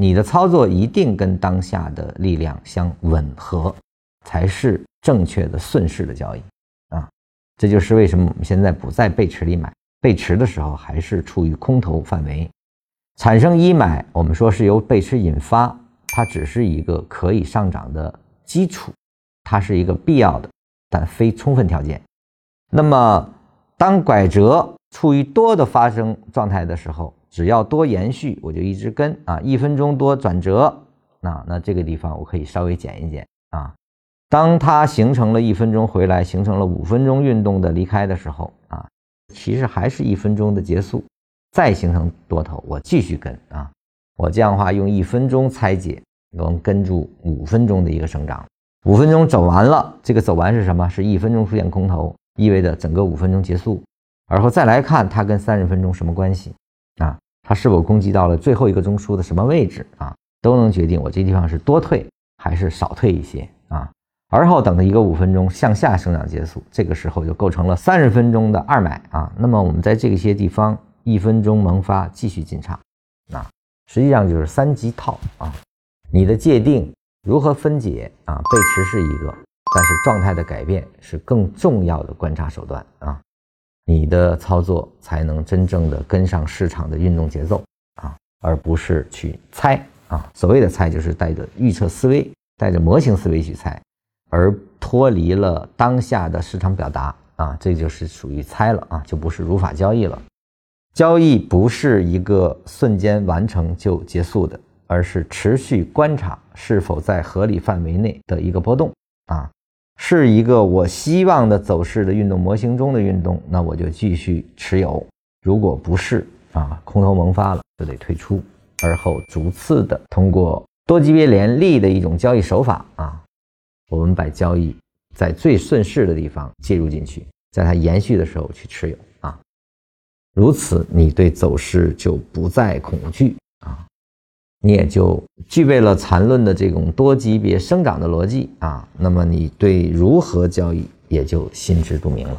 你的操作一定跟当下的力量相吻合，才是正确的顺势的交易啊！这就是为什么我们现在不在背驰里买，背驰的时候还是处于空头范围，产生一买，我们说是由背驰引发，它只是一个可以上涨的基础，它是一个必要的，但非充分条件。那么，当拐折处于多的发生状态的时候，只要多延续，我就一直跟啊，一分钟多转折，那那这个地方我可以稍微减一减啊。当它形成了一分钟回来，形成了五分钟运动的离开的时候啊，其实还是一分钟的结束，再形成多头，我继续跟啊。我这样的话用一分钟拆解，能跟住五分钟的一个生长。五分钟走完了，这个走完是什么？是一分钟出现空头，意味着整个五分钟结束。而后再来看它跟三十分钟什么关系？啊，它是否攻击到了最后一个中枢的什么位置啊？都能决定我这地方是多退还是少退一些啊。而后等它一个五分钟向下生长结束，这个时候就构成了三十分钟的二买啊。那么我们在这些地方一分钟萌发继续进场，啊，实际上就是三级套啊。你的界定如何分解啊？背驰是一个，但是状态的改变是更重要的观察手段啊。你的操作才能真正的跟上市场的运动节奏啊，而不是去猜啊。所谓的猜，就是带着预测思维、带着模型思维去猜，而脱离了当下的市场表达啊，这就是属于猜了啊，就不是如法交易了。交易不是一个瞬间完成就结束的，而是持续观察是否在合理范围内的一个波动啊。是一个我希望的走势的运动模型中的运动，那我就继续持有；如果不是啊，空头萌发了就得退出，而后逐次的通过多级别联立的一种交易手法啊，我们把交易在最顺势的地方介入进去，在它延续的时候去持有啊，如此你对走势就不再恐惧。你也就具备了缠论的这种多级别生长的逻辑啊，那么你对如何交易也就心知肚明了。